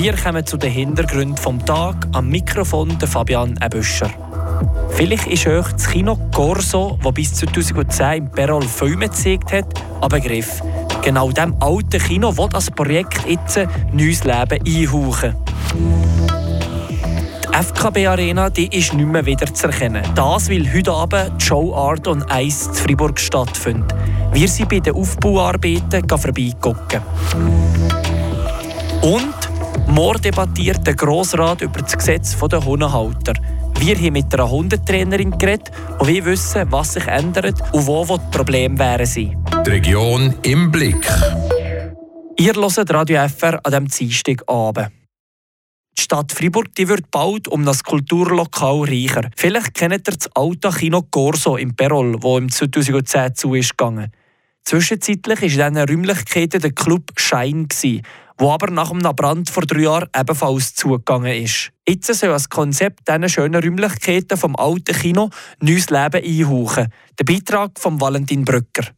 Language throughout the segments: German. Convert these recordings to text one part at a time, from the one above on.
Wir kommen zu den Hintergründen vom Tag am Mikrofon der Fabian Ebüscher. Vielleicht ist euch das Kino Corso, das bis 2010 im Perol Filme gezeigt hat, ein Begriff. Genau diesem alten Kino will das Projekt jetzt neues Leben einhauchen. Die FKB Arena die ist nicht mehr wieder zu erkennen. Das, weil heute Abend die Show Art on Ice in Fribourg stattfindet. Wir sind bei den Aufbauarbeiten vorbeigucken. Und morgen debattiert der Grossrat über das Gesetz der Hundehalter. Wir haben mit einer Hundetrainerin geredet und wir wissen, was sich ändert und wo, wo die Probleme wären. Die Region im Blick. Ihr hört Radio FR an diesem Dienstagabend. Die Stadt Fribourg die wird bald um das Kulturlokal reicher. Vielleicht kennt ihr das alte Kino Corso im Perol, wo im 2010 zu ist gegangen. Zwischenzeitlich war in diesen Räumlichkeiten der Club Schein, wo aber nach einem Brand vor drei Jahren ebenfalls zugegangen ist. Jetzt soll das Konzept dieser schönen Räumlichkeiten vom alten Kino neues Leben einhauchen. Der Beitrag von Valentin Brücker.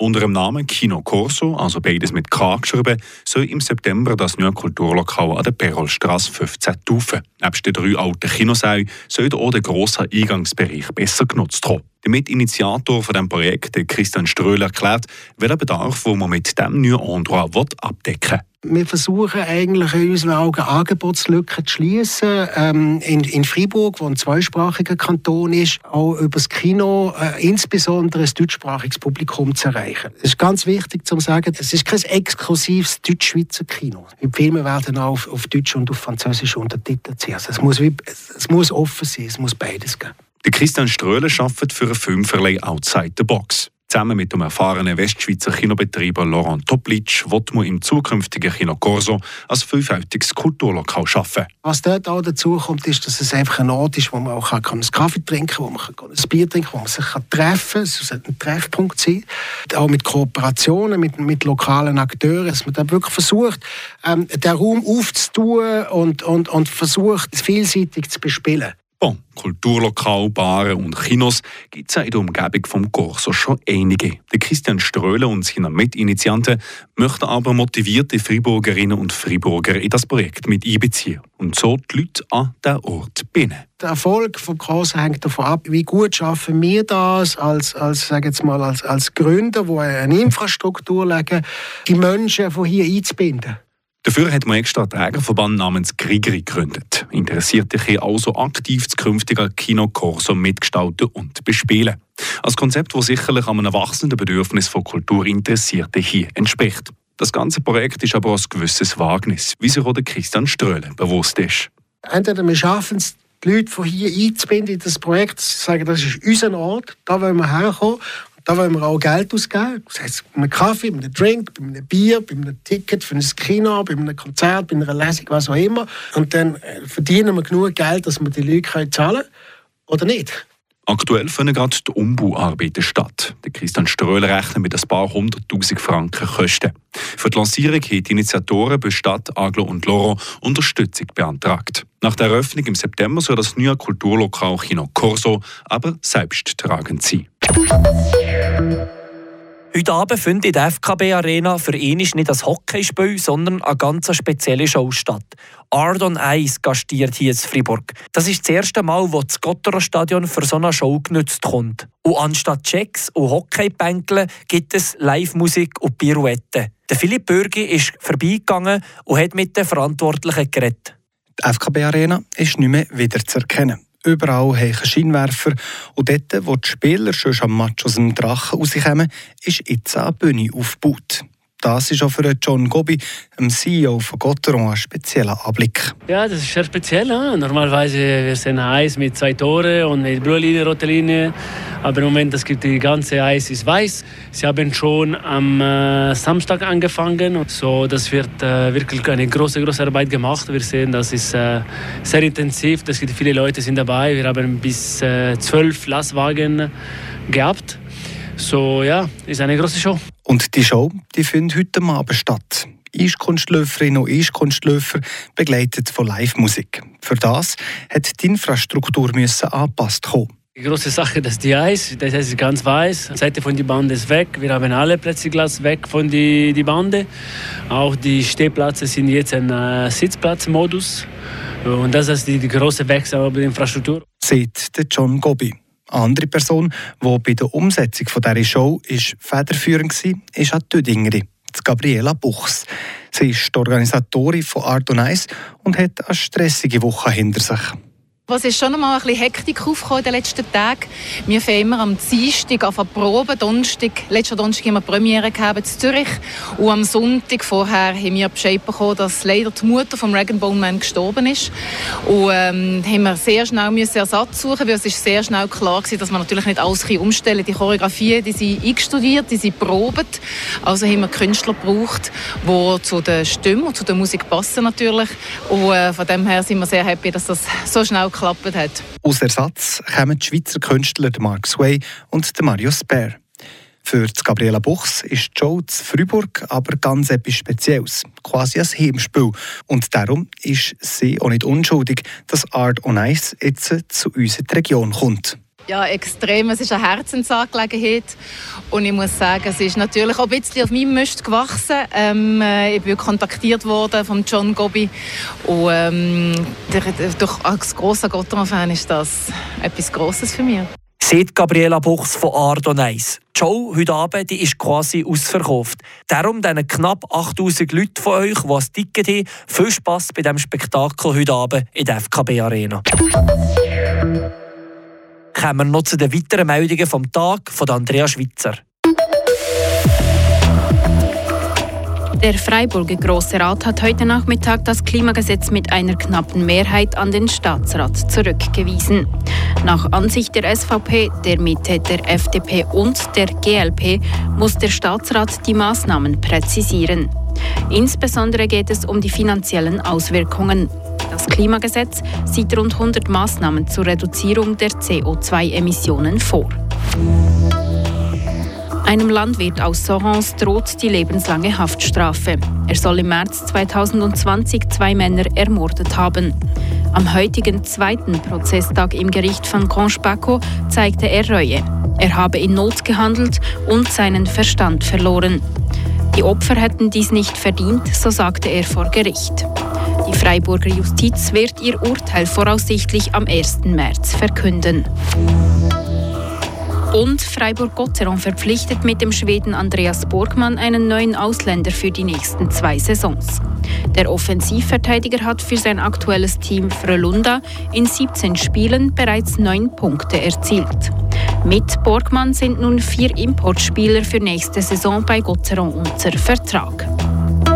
Unter dem Namen Kino Corso, also beides mit K geschrieben, soll im September das neue Kulturlokal an der Perolstrasse 15 taufen. Neben den drei alten Kinosälen soll auch der grosse Eingangsbereich besser genutzt werden. Der Mitinitiator von dem Projekt, Christian Ströhl, erklärt, welchen Bedarf wo man mit dem neuen Endroit abdecken will. Wir versuchen eigentlich in unseren Augen Angebotslücken zu schließen. Ähm, in, in Freiburg, wo ein zweisprachiger Kanton ist, auch über das Kino äh, insbesondere ein deutschsprachiges Publikum zu erreichen. Es ist ganz wichtig zu sagen, es ist kein exklusives deutsch-schweizer Kino. Die Filme werden auch auf, auf Deutsch und auf Französisch untertitelt. Also es, muss, es muss offen sein, es muss beides geben. Christian Ströhle arbeitet für einen Filmverleih Outside the Box. Zusammen mit dem erfahrenen Westschweizer Kinobetreiber Laurent Toplitsch wird man im zukünftigen Kino Corso als vielfältiges Kulturlokal arbeiten. Was dort auch dazu kommt, ist, dass es einfach ein Ort ist, wo man auch einen Kaffee trinken kann, wo man ein Bier trinken kann, wo man sich treffen kann. Es sollte ein Treffpunkt sein. Auch mit Kooperationen, mit, mit lokalen Akteuren, dass man da wirklich versucht, ähm, den Raum aufzutun und, und, und versucht, es vielseitig zu bespielen. Bon, Kulturlokal, Baren und Kinos gibt es in der Umgebung vom Corso schon einige. Der Christian Ströhle und seine Mitinitianten möchten aber motivierte Friburgerinnen und Friburger in das Projekt mit einbeziehen und so die Leute an den Ort binden. Der Erfolg von Corso hängt davon ab, wie gut schaffen wir das als, als, jetzt mal, als, als Gründer, die eine Infrastruktur legen, die Menschen von hier einzubinden. Dafür hat man extra einen Trägerverband namens Grigri gegründet. Interessiert dich also aktiv das künftige Kino Corso mitgestalten und bespielen. Ein Konzept, das sicherlich einem wachsenden Bedürfnis von Kulturinteressierten hier entspricht. Das ganze Projekt ist aber ein gewisses Wagnis, wie sich auch der Christian Ströhle bewusst ist. Entweder wir schaffen es, die Leute von hier einzubinden in das Projekt, sagen, das ist unser Ort, da wollen wir herkommen. Da wollen wir auch Geld ausgeben. Das heißt, bei einem Kaffee, bei einem Drink, bei einem Bier, bei einem Ticket für ein Kino, bei einem Konzert, bei einer Lesung, was auch immer. Und dann äh, verdienen wir genug Geld, dass wir die Leute zahlen können. Oder nicht? Aktuell finden gerade die Umbauarbeiten statt. Der Christian Ströhler rechnet mit ein paar hunderttausend Franken Kosten. Für die Lancierung haben die Initiatoren bei Stadt, Aglo und Loro Unterstützung beantragt. Nach der Eröffnung im September soll das neue Kulturlokal Kino Corso aber selbsttragend sein. Heute Abend findet in der FKB Arena für ihn nicht das Hockeyspiel, sondern eine ganz spezielle Show statt. Art on Ice gastiert hier in Fribourg. Das ist das erste Mal, wo das Gotterer Stadion für so eine Show genutzt kommt. Und anstatt Checks und Hockeybänkeln gibt es Live-Musik und Pirouetten. Der Philipp Bürgi ist vorbeigegangen und hat mit den Verantwortlichen geredet. Die FKB Arena ist nicht mehr wiederzuerkennen. Überall haben Scheinwerfer. Und dort, wo die Spieler schon am Match aus dem Drachen rauskommen, ist jetzt eine Bühne aufgebaut. Das ist auch für John Gobi, dem CEO von Gotteron, ein spezieller Anblick. Ja, das ist sehr speziell. Ja? Normalerweise wir sind Eis mit zwei Toren und mit blaue Linie, rote Linie. Aber im Moment, das gibt die ganze Eis ist weiß. Sie haben schon am äh, Samstag angefangen. So, das wird äh, wirklich eine große, große Arbeit gemacht. Wir sehen, das ist äh, sehr intensiv. Das gibt viele Leute sind dabei. Wir haben bis äh, zwölf Lastwagen gehabt. So, ja, ist eine große Show. Und die Show die findet heute Abend statt. Eiskunstläuferinnen und Eiskunstläufer begleitet von Live-Musik. Für das hat die Infrastruktur müssen angepasst werden. Die große Sache, dass die Eis, das ist ganz weiß. Die Seite von der Bande ist weg. Wir haben alle Plexiglas weg von der die Bande. Auch die Stehplätze sind jetzt ein äh, Sitzplatzmodus. Und das ist die, die große Wechsel bei der Infrastruktur. Sieht der John Gobi. Eine andere Person, die bei der Umsetzung dieser Show ist federführend war, ist auch die Dingeri, Gabriela Buchs. Sie ist die Organisatorin von Art und Ice und hat eine stressige Woche hinter sich. Was ist schon einmal ein bisschen Hektik aufgekommen in den letzten Tagen. Wir fangen immer am Dienstag an Proben. Donnerstag, letzten Donnerstag haben wir Premiere gehabt in Zürich. Und am Sonntag vorher haben wir Bescheid bekommen, dass leider die Mutter von Dragon Bone Man gestorben ist. Und ähm, haben wir sehr schnell müssen Ersatz suchen, weil es ist sehr schnell klar war, dass man natürlich nicht alles umstellen kann. Die Choreografien, die sind eingestudiert, die sind probt. Also haben wir Künstler gebraucht, die zu der Stimme und zu der Musik passen natürlich. Und äh, von dem her sind wir sehr happy, dass das so schnell geklappt hat. Aus Ersatz kommen die Schweizer Künstler Mark Sway und Mario Sper. Für Gabriela Buchs ist die Show zu Freiburg aber ganz etwas Spezielles, quasi ein Heimspiel. Und darum ist sie auch nicht unschuldig, dass Art on Ice jetzt zu uns in die Region kommt. Ja, extrem. Es ist eine Herzensangelegenheit. Und ich muss sagen, es ist natürlich auch ein bisschen auf meinem Mist gewachsen. Ähm, äh, ich bin kontaktiert worden von John Gobi. Und ähm, durch, als grosser Gotteron-Fan ist das etwas Grosses für mich. Sieht Gabriela Buchs von Ardon 1. Die Show heute Abend die ist quasi ausverkauft. Darum diesen knapp 8000 Leuten von euch, die ein Ticket haben, viel Spass bei diesem Spektakel heute Abend in der FKB Arena kommen wir noch zu den weiteren Meldungen vom Tag von Andrea Schwitzer. Der Freiburger Grosse Rat hat heute Nachmittag das Klimagesetz mit einer knappen Mehrheit an den Staatsrat zurückgewiesen. Nach Ansicht der SVP, der Mitte, der FDP und der GLP muss der Staatsrat die Maßnahmen präzisieren. Insbesondere geht es um die finanziellen Auswirkungen. Klimagesetz sieht rund 100 Maßnahmen zur Reduzierung der CO2-Emissionen vor. Einem Landwirt aus Sorens droht die lebenslange Haftstrafe. Er soll im März 2020 zwei Männer ermordet haben. Am heutigen zweiten Prozesstag im Gericht von Conche-Paco zeigte er Reue. Er habe in Not gehandelt und seinen Verstand verloren. Die Opfer hätten dies nicht verdient, so sagte er vor Gericht. Die Freiburger Justiz wird ihr Urteil voraussichtlich am 1. März verkünden. Und Freiburg-Gotteron verpflichtet mit dem Schweden Andreas Borgmann einen neuen Ausländer für die nächsten zwei Saisons. Der Offensivverteidiger hat für sein aktuelles Team Frölunda in 17 Spielen bereits neun Punkte erzielt. Mit Borgmann sind nun vier Importspieler für nächste Saison bei Gotteron unter Vertrag.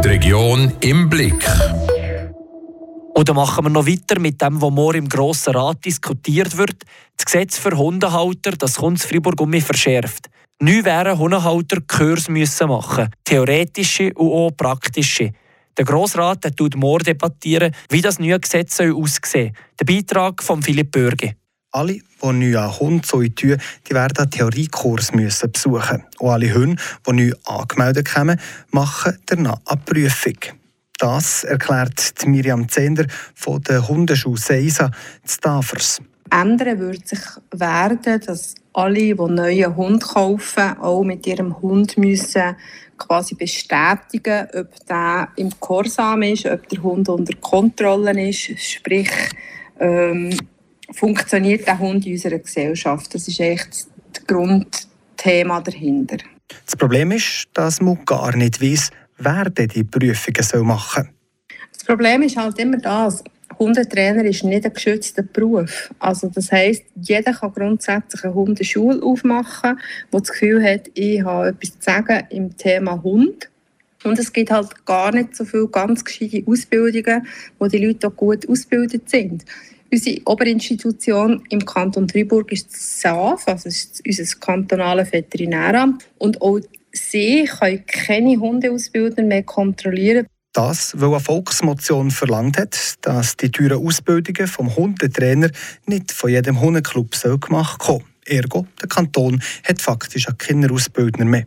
Die Region im Blick. Oder machen wir noch weiter mit dem, was morgen im Grossen Rat diskutiert wird? Das Gesetz für Hundehalter, das Kunst Fribourg um mich verschärft. Neu wären Hundehalter Kurs müssen machen, theoretische und auch praktische. Der Grossrat tut morgen debattieren, wie das neue Gesetz aussehen soll. Der Beitrag von Philipp Bürge. Alle, die neu einen Hund tun, die werden einen Theoriekurs müssen besuchen. Und alle Hunde, die neu angemeldet kommen, machen danach eine Prüfung. Das erklärt Miriam Zender von der Hundeschule Seisa zu Tafers. Ändern würde sich werden, dass alle, die neuen Hund kaufen, auch mit ihrem Hund müssen quasi bestätigen, ob der im Korsam ist, ob der Hund unter Kontrolle ist, sprich ähm, funktioniert der Hund in unserer Gesellschaft. Das ist echt das Grundthema dahinter. Das Problem ist, dass man gar nicht weiß, wer die Prüfungen machen soll. Das Problem ist halt immer das, Hundetrainer ist nicht ein geschützter Beruf. Also das heißt, jeder kann grundsätzlich eine Hundeschule aufmachen, wo das Gefühl hat, ich habe etwas zu sagen im Thema Hund. Und es gibt halt gar nicht so viele ganz gescheite Ausbildungen, wo die Leute auch gut ausgebildet sind. Unsere Oberinstitution im Kanton Freiburg ist das SAF, also ist unser kantonales Veterinäramt. Und auch sie können keine Hundeausbilder mehr kontrollieren. Das, weil eine Volksmotion verlangt hat, dass die teuren Ausbildungen vom Hundetrainer nicht von jedem Hundeclub gemacht werden Ergo, der Kanton hat faktisch auch keine Ausbildner mehr.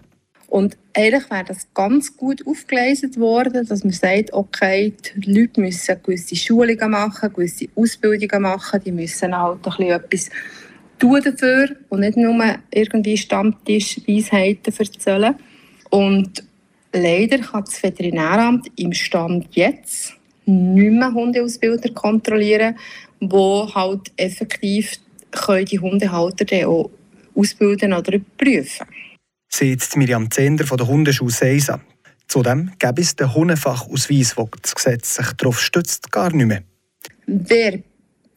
Und eigentlich wäre das ganz gut aufgeleistet worden, dass man sagt, okay, die Leute müssen gewisse Schulungen machen, gewisse Ausbildungen machen, die müssen halt ein bisschen etwas tue dafür und nicht nur irgendwie Stammtischweisheiten erzählen. Und leider kann das Veterinäramt im Stand jetzt nicht mehr Hundeausbilder kontrollieren, wo halt effektiv können die Hundehalter dann auch ausbilden oder prüfen. Sagt Miriam Zender von der Hundeschule Seisa. Zudem gäbe es den Hundefachausweis, wo das Gesetz sich darauf stützt, gar nicht mehr. Wer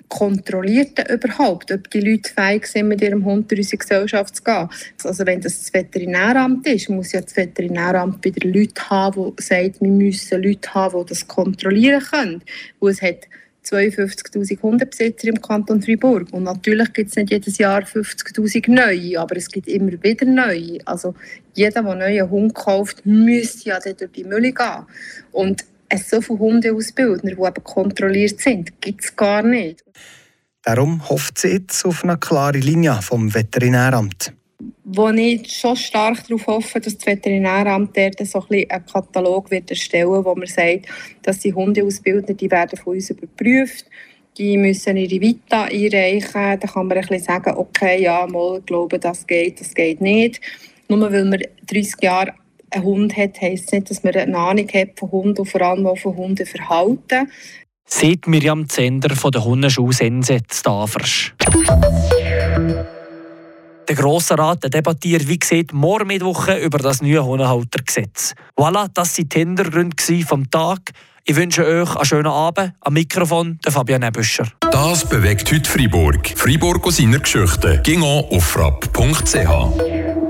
kontrolliert denn überhaupt, ob die Leute fähig sind, mit ihrem Hund durch unsere Gesellschaft zu gehen? Also wenn das das Veterinäramt ist, muss ja das Veterinäramt wieder Leute haben, die sagen, wir müssen Leute haben, die das kontrollieren können. Weil es hat 52'000 Hundebesitzer im Kanton Fribourg. Und natürlich gibt es nicht jedes Jahr 50'000 neue, aber es gibt immer wieder neue. Also jeder, der einen Hund kauft, müsste ja dort durch die Mülle gehen. Und es so viele Hundeausbildner, die eben kontrolliert sind, gibt es gar nicht. Darum hofft sie jetzt auf eine klare Linie vom Veterinäramt wo ich schon stark darauf hoffe, dass das Veterinäramt dort so ein einen Katalog wird erstellen wo man sagt, dass die Hundeausbildner, die werden von uns überprüft, die müssen ihre Vita einreichen, dann kann man ein bisschen sagen, okay, ja, mal, ich glaube, das geht, das geht nicht. Nur weil man 30 Jahre einen Hund hat, heisst es nicht, dass man eine Ahnung hat von Hunden und vor allem auch von Hundeverhalten. Sieht Miriam Zender von der Hundeschule Sense Stavers. Der Grosse Rat debattiert, wie gesagt, morgen Mittwoch über das neue Hundehaltergesetz. Voilà, das waren die Hintergründe vom Tag. Ich wünsche euch einen schönen Abend. Am Mikrofon der Fabian Ebüscher. Das bewegt heute Freiburg. Freiburg aus seiner Geschichte. Ging auf frapp.ch.